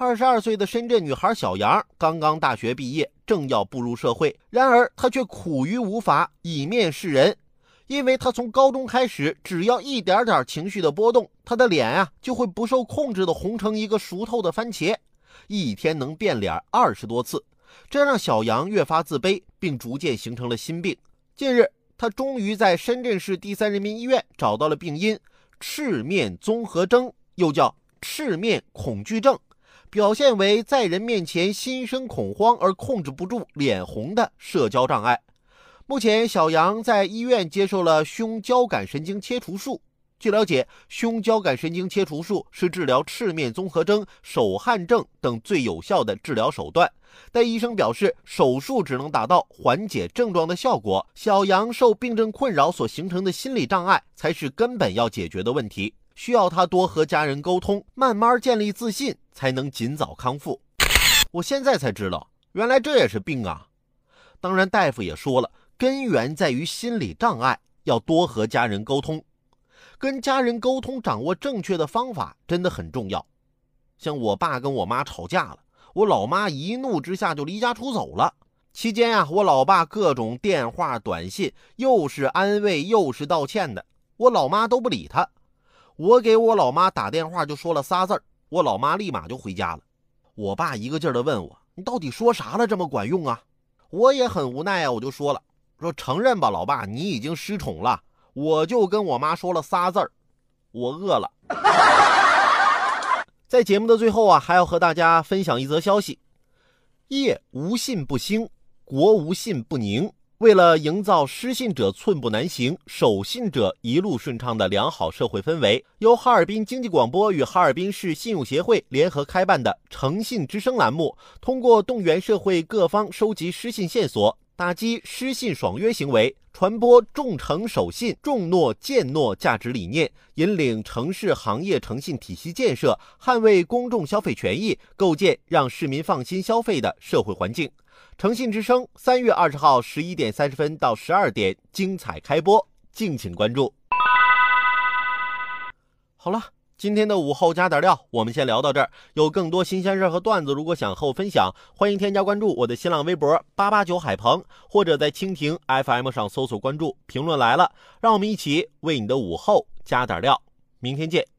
二十二岁的深圳女孩小杨刚刚大学毕业，正要步入社会，然而她却苦于无法以面示人，因为她从高中开始，只要一点点情绪的波动，她的脸啊就会不受控制的红成一个熟透的番茄，一天能变脸二十多次，这让小杨越发自卑，并逐渐形成了心病。近日，她终于在深圳市第三人民医院找到了病因——赤面综合征，又叫赤面恐惧症。表现为在人面前心生恐慌而控制不住脸红的社交障碍。目前，小杨在医院接受了胸交感神经切除术。据了解，胸交感神经切除术是治疗赤面综合征、手汗症等最有效的治疗手段。但医生表示，手术只能达到缓解症状的效果。小杨受病症困扰所形成的心理障碍，才是根本要解决的问题。需要他多和家人沟通，慢慢建立自信，才能尽早康复。我现在才知道，原来这也是病啊！当然，大夫也说了，根源在于心理障碍，要多和家人沟通。跟家人沟通，掌握正确的方法，真的很重要。像我爸跟我妈吵架了，我老妈一怒之下就离家出走了。期间呀，我老爸各种电话、短信，又是安慰，又是道歉的，我老妈都不理他。我给我老妈打电话就说了仨字儿，我老妈立马就回家了。我爸一个劲儿的问我：“你到底说啥了？这么管用啊？”我也很无奈啊，我就说了：“说承认吧，老爸，你已经失宠了。”我就跟我妈说了仨字儿：“我饿了。”在节目的最后啊，还要和大家分享一则消息：业无信不兴，国无信不宁。为了营造失信者寸步难行、守信者一路顺畅的良好社会氛围，由哈尔滨经济广播与哈尔滨市信用协会联合开办的“诚信之声”栏目，通过动员社会各方收集失信线索，打击失信爽约行为，传播重诚守信、重诺践诺价值理念，引领城市行业诚信体系建设，捍卫公众消费权益，构建让市民放心消费的社会环境。诚信之声三月二十号十一点三十分到十二点精彩开播，敬请关注。好了，今天的午后加点料，我们先聊到这儿。有更多新鲜事和段子，如果想和我分享，欢迎添加关注我的新浪微博八八九海鹏，或者在蜻蜓 FM 上搜索关注评论来了，让我们一起为你的午后加点料。明天见。